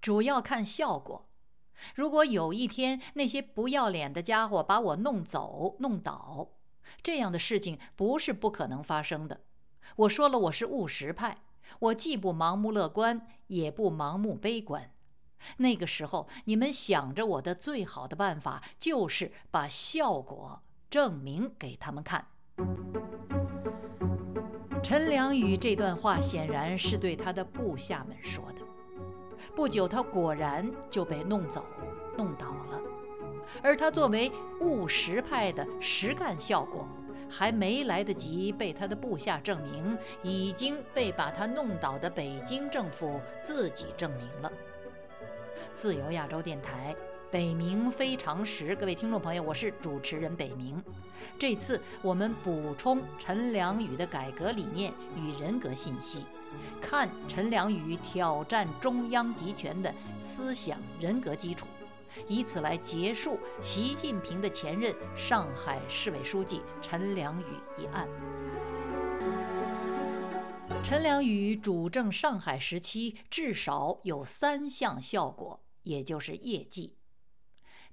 主要看效果。如果有一天那些不要脸的家伙把我弄走、弄倒，这样的事情不是不可能发生的。我说了，我是务实派，我既不盲目乐观，也不盲目悲观。那个时候，你们想着我的最好的办法就是把效果证明给他们看。陈良宇这段话显然是对他的部下们说的。不久，他果然就被弄走、弄倒了。而他作为务实派的实干效果，还没来得及被他的部下证明，已经被把他弄倒的北京政府自己证明了。自由亚洲电台。北冥非常时，各位听众朋友，我是主持人北冥。这次我们补充陈良宇的改革理念与人格信息，看陈良宇挑战中央集权的思想人格基础，以此来结束习近平的前任上海市委书记陈良宇一案。陈良宇主政上海时期，至少有三项效果，也就是业绩。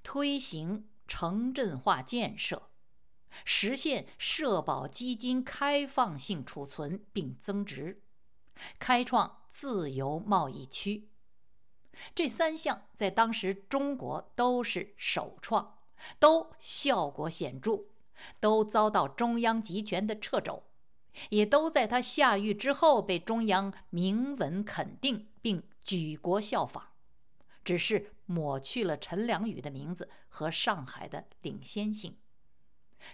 推行城镇化建设，实现社保基金开放性储存并增值，开创自由贸易区。这三项在当时中国都是首创，都效果显著，都遭到中央集权的掣肘，也都在他下狱之后被中央明文肯定并举国效仿。只是抹去了陈良宇的名字和上海的领先性。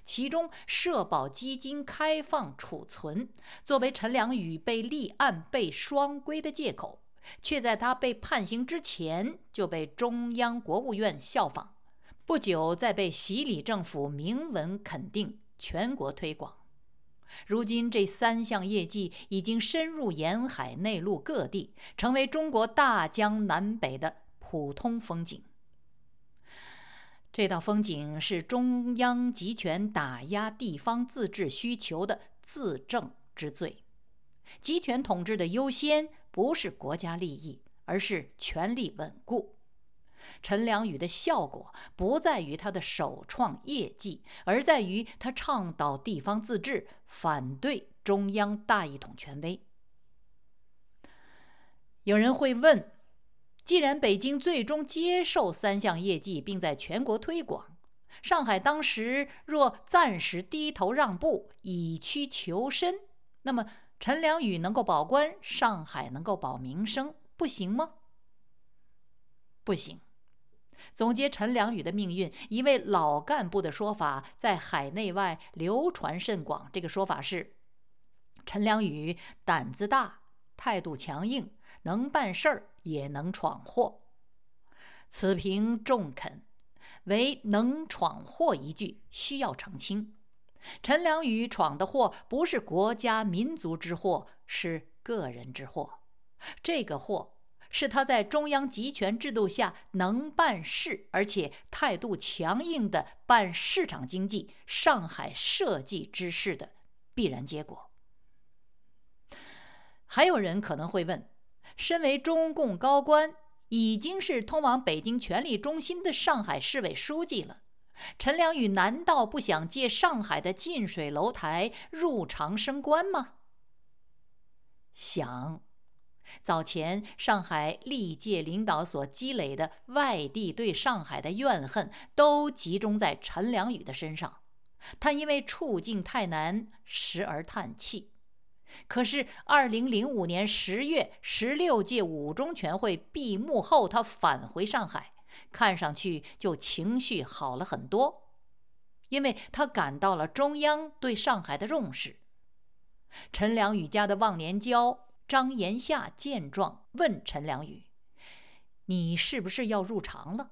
其中，社保基金开放储存作为陈良宇被立案被双规的借口，却在他被判刑之前就被中央国务院效仿，不久再被习李政府明文肯定，全国推广。如今，这三项业绩已经深入沿海内陆各地，成为中国大江南北的。普通风景，这道风景是中央集权打压地方自治需求的自证之罪。集权统治的优先不是国家利益，而是权力稳固。陈良宇的效果不在于他的首创业绩，而在于他倡导地方自治，反对中央大一统权威。有人会问。既然北京最终接受三项业绩，并在全国推广，上海当时若暂时低头让步，以屈求伸，那么陈良宇能够保官，上海能够保名声，不行吗？不行。总结陈良宇的命运，一位老干部的说法在海内外流传甚广。这个说法是：陈良宇胆子大。态度强硬，能办事儿也能闯祸。此评中肯，唯能闯祸一句需要澄清。陈良宇闯的祸不是国家民族之祸，是个人之祸。这个祸是他在中央集权制度下能办事，而且态度强硬的办市场经济、上海设计之事的必然结果。还有人可能会问：身为中共高官，已经是通往北京权力中心的上海市委书记了，陈良宇难道不想借上海的近水楼台入常升官吗？想。早前上海历届领导所积累的外地对上海的怨恨，都集中在陈良宇的身上，他因为处境太难，时而叹气。可是，二零零五年十月，十六届五中全会闭幕后，他返回上海，看上去就情绪好了很多，因为他感到了中央对上海的重视。陈良宇家的忘年交张延夏见状，问陈良宇：“你是不是要入常了？”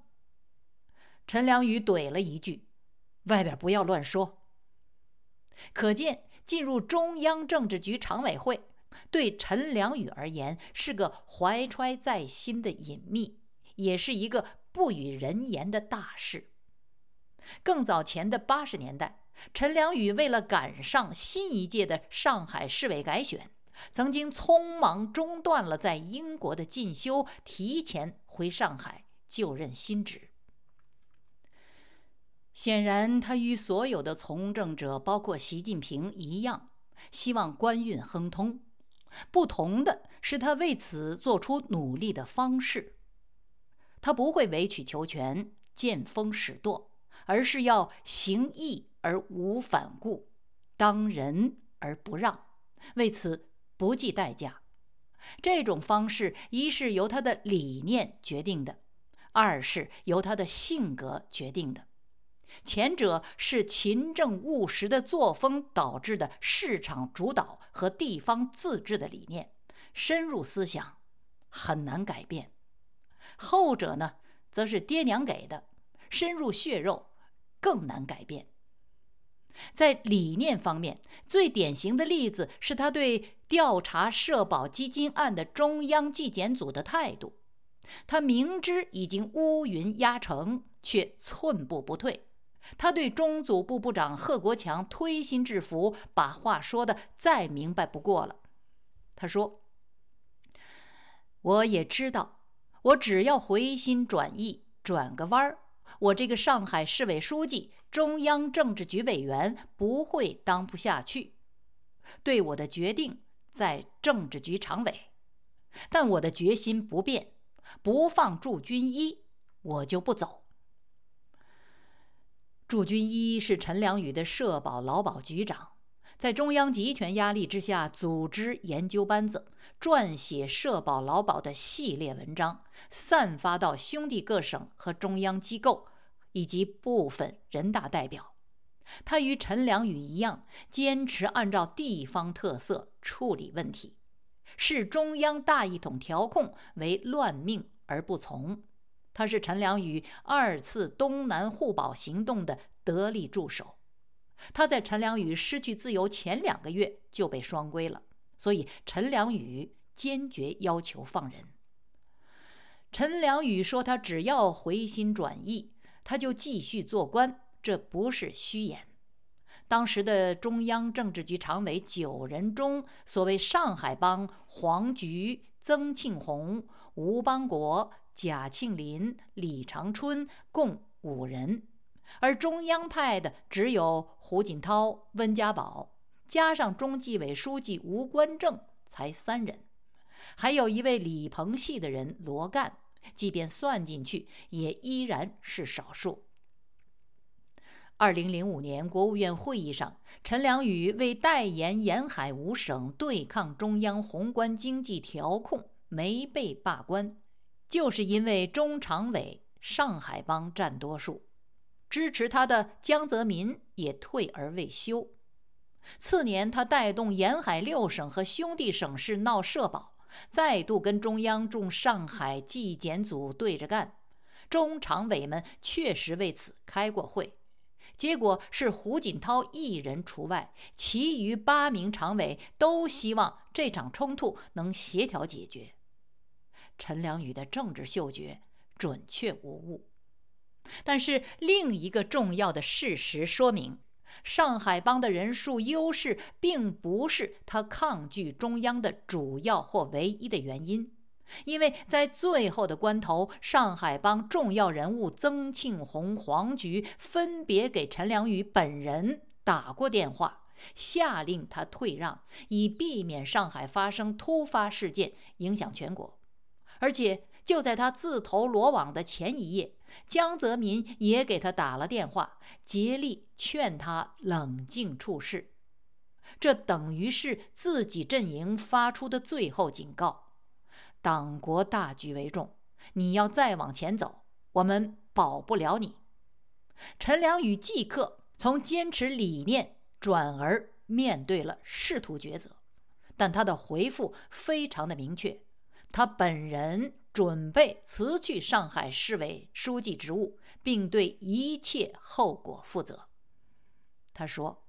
陈良宇怼了一句：“外边不要乱说。”可见，进入中央政治局常委会，对陈良宇而言是个怀揣在心的隐秘，也是一个不与人言的大事。更早前的八十年代，陈良宇为了赶上新一届的上海市委改选，曾经匆忙中断了在英国的进修，提前回上海就任新职。显然，他与所有的从政者，包括习近平一样，希望官运亨通。不同的是，他为此做出努力的方式。他不会委曲求全、见风使舵，而是要行义而无反顾，当仁而不让，为此不计代价。这种方式，一是由他的理念决定的，二是由他的性格决定的。前者是勤政务实的作风导致的市场主导和地方自治的理念，深入思想，很难改变；后者呢，则是爹娘给的，深入血肉，更难改变。在理念方面，最典型的例子是他对调查社保基金案的中央纪检组的态度。他明知已经乌云压城，却寸步不退。他对中组部部长贺国强推心置腹，把话说的再明白不过了。他说：“我也知道，我只要回心转意，转个弯儿，我这个上海市委书记、中央政治局委员不会当不下去。对我的决定在政治局常委，但我的决心不变，不放驻军一，我就不走。”驻军一是陈良宇的社保劳保局长，在中央集权压力之下，组织研究班子，撰写社保劳保的系列文章，散发到兄弟各省和中央机构以及部分人大代表。他与陈良宇一样，坚持按照地方特色处理问题，视中央大一统调控为乱命而不从。他是陈良宇二次东南互保行动的得力助手。他在陈良宇失去自由前两个月就被双规了，所以陈良宇坚决要求放人。陈良宇说：“他只要回心转意，他就继续做官，这不是虚言。”当时的中央政治局常委九人中，所谓上海帮黄菊、曾庆红、吴邦国。贾庆林、李长春共五人，而中央派的只有胡锦涛、温家宝，加上中纪委书记吴官正，才三人。还有一位李鹏系的人罗干，即便算进去，也依然是少数。二零零五年国务院会议上，陈良宇为代言沿海五省对抗中央宏观经济调控，没被罢官。就是因为中常委上海帮占多数，支持他的江泽民也退而未休。次年，他带动沿海六省和兄弟省市闹社保，再度跟中央驻上海纪检组对着干。中常委们确实为此开过会，结果是胡锦涛一人除外，其余八名常委都希望这场冲突能协调解决。陈良宇的政治嗅觉准确无误，但是另一个重要的事实说明，上海帮的人数优势并不是他抗拒中央的主要或唯一的原因，因为在最后的关头，上海帮重要人物曾庆红、黄菊分别给陈良宇本人打过电话，下令他退让，以避免上海发生突发事件，影响全国。而且就在他自投罗网的前一夜，江泽民也给他打了电话，竭力劝他冷静处事。这等于是自己阵营发出的最后警告：党国大局为重，你要再往前走，我们保不了你。陈良宇即刻从坚持理念转而面对了仕途抉择，但他的回复非常的明确。他本人准备辞去上海市委书记职务，并对一切后果负责。他说：“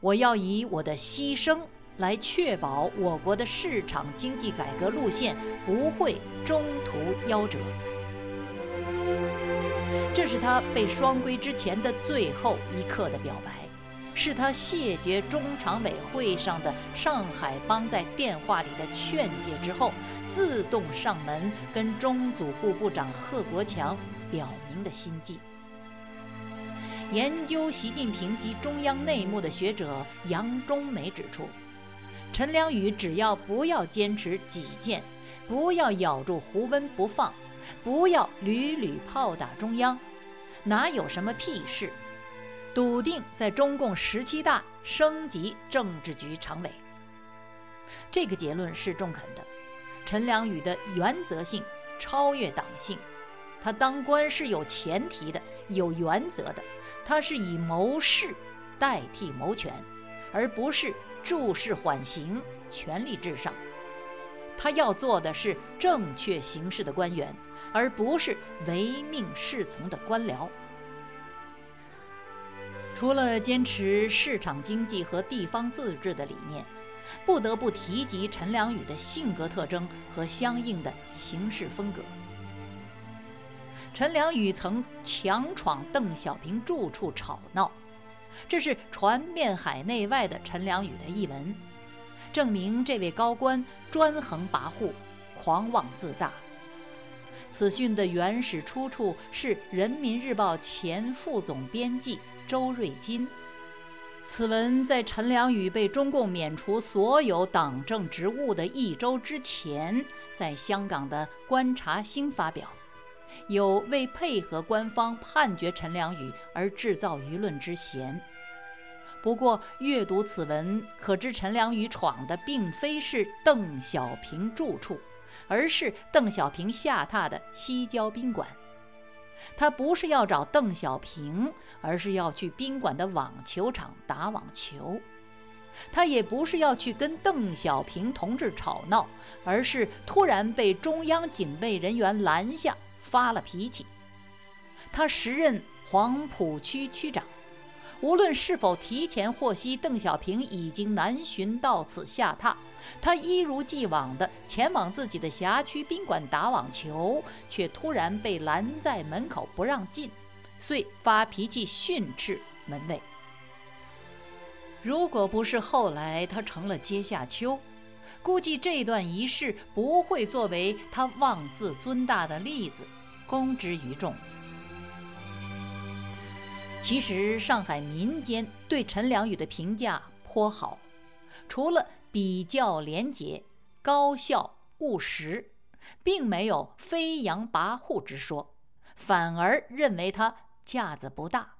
我要以我的牺牲来确保我国的市场经济改革路线不会中途夭折。”这是他被双规之前的最后一刻的表白。是他谢绝中常委会上的上海帮在电话里的劝诫之后，自动上门跟中组部部长贺国强表明的心迹。研究习近平及中央内幕的学者杨忠梅指出，陈良宇只要不要坚持己见，不要咬住胡温不放，不要屡屡炮打中央，哪有什么屁事？笃定在中共十七大升级政治局常委，这个结论是中肯的。陈良宇的原则性超越党性，他当官是有前提的、有原则的，他是以谋事代替谋权，而不是注事缓刑、权力至上。他要做的是正确行事的官员，而不是唯命是从的官僚。除了坚持市场经济和地方自治的理念，不得不提及陈良宇的性格特征和相应的行事风格。陈良宇曾强闯邓小平住处吵闹，这是传遍海内外的陈良宇的译文，证明这位高官专横跋扈、狂妄自大。此讯的原始出处是《人民日报》前副总编辑。周瑞金，此文在陈良宇被中共免除所有党政职务的一周之前，在香港的《观察星》发表，有为配合官方判决陈良宇而制造舆论之嫌。不过，阅读此文，可知陈良宇闯的并非是邓小平住处，而是邓小平下榻的西郊宾馆。他不是要找邓小平，而是要去宾馆的网球场打网球。他也不是要去跟邓小平同志吵闹，而是突然被中央警卫人员拦下，发了脾气。他时任黄浦区区长。无论是否提前获悉邓小平已经南巡到此下榻，他一如既往地前往自己的辖区宾馆打网球，却突然被拦在门口不让进，遂发脾气训斥门卫。如果不是后来他成了阶下囚，估计这段仪式不会作为他妄自尊大的例子公之于众。其实，上海民间对陈良宇的评价颇好，除了比较廉洁、高效、务实，并没有飞扬跋扈之说，反而认为他架子不大。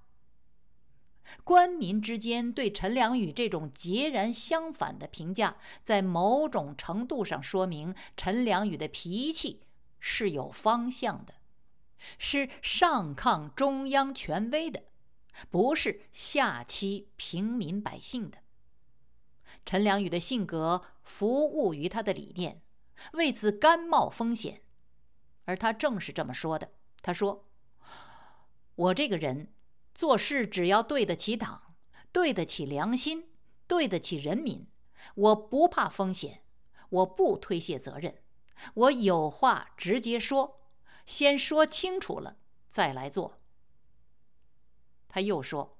官民之间对陈良宇这种截然相反的评价，在某种程度上说明陈良宇的脾气是有方向的，是上抗中央权威的。不是下欺平民百姓的。陈良宇的性格服务于他的理念，为此甘冒风险，而他正是这么说的。他说：“我这个人做事只要对得起党，对得起良心，对得起人民，我不怕风险，我不推卸责任，我有话直接说，先说清楚了再来做。”他又说：“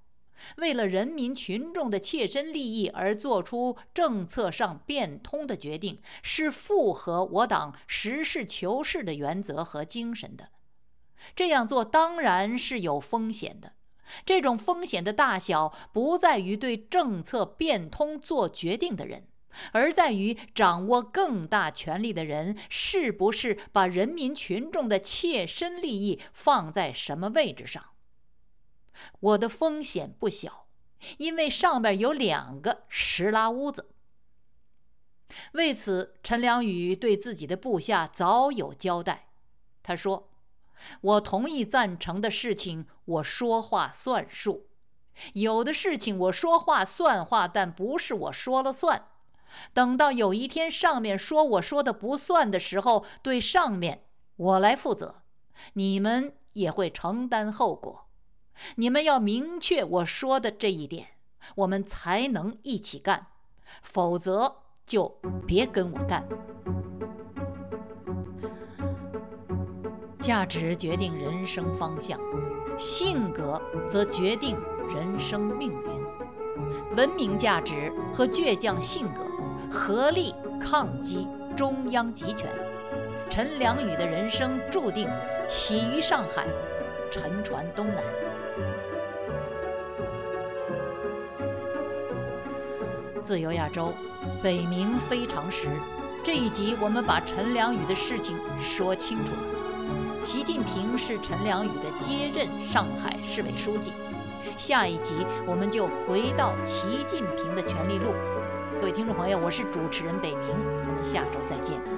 为了人民群众的切身利益而做出政策上变通的决定，是符合我党实事求是的原则和精神的。这样做当然是有风险的。这种风险的大小，不在于对政策变通做决定的人，而在于掌握更大权力的人是不是把人民群众的切身利益放在什么位置上。”我的风险不小，因为上边有两个石拉屋子。为此，陈良宇对自己的部下早有交代。他说：“我同意赞成的事情，我说话算数；有的事情我说话算话，但不是我说了算。等到有一天上面说我说的不算的时候，对上面我来负责，你们也会承担后果。”你们要明确我说的这一点，我们才能一起干，否则就别跟我干。价值决定人生方向，性格则决定人生命运。文明价值和倔强性格合力抗击中央集权。陈良宇的人生注定起于上海，沉船东南。自由亚洲，北冥非常时。这一集我们把陈良宇的事情说清楚了。习近平是陈良宇的接任上海市委书记。下一集我们就回到习近平的权力路。各位听众朋友，我是主持人北冥，我们下周再见。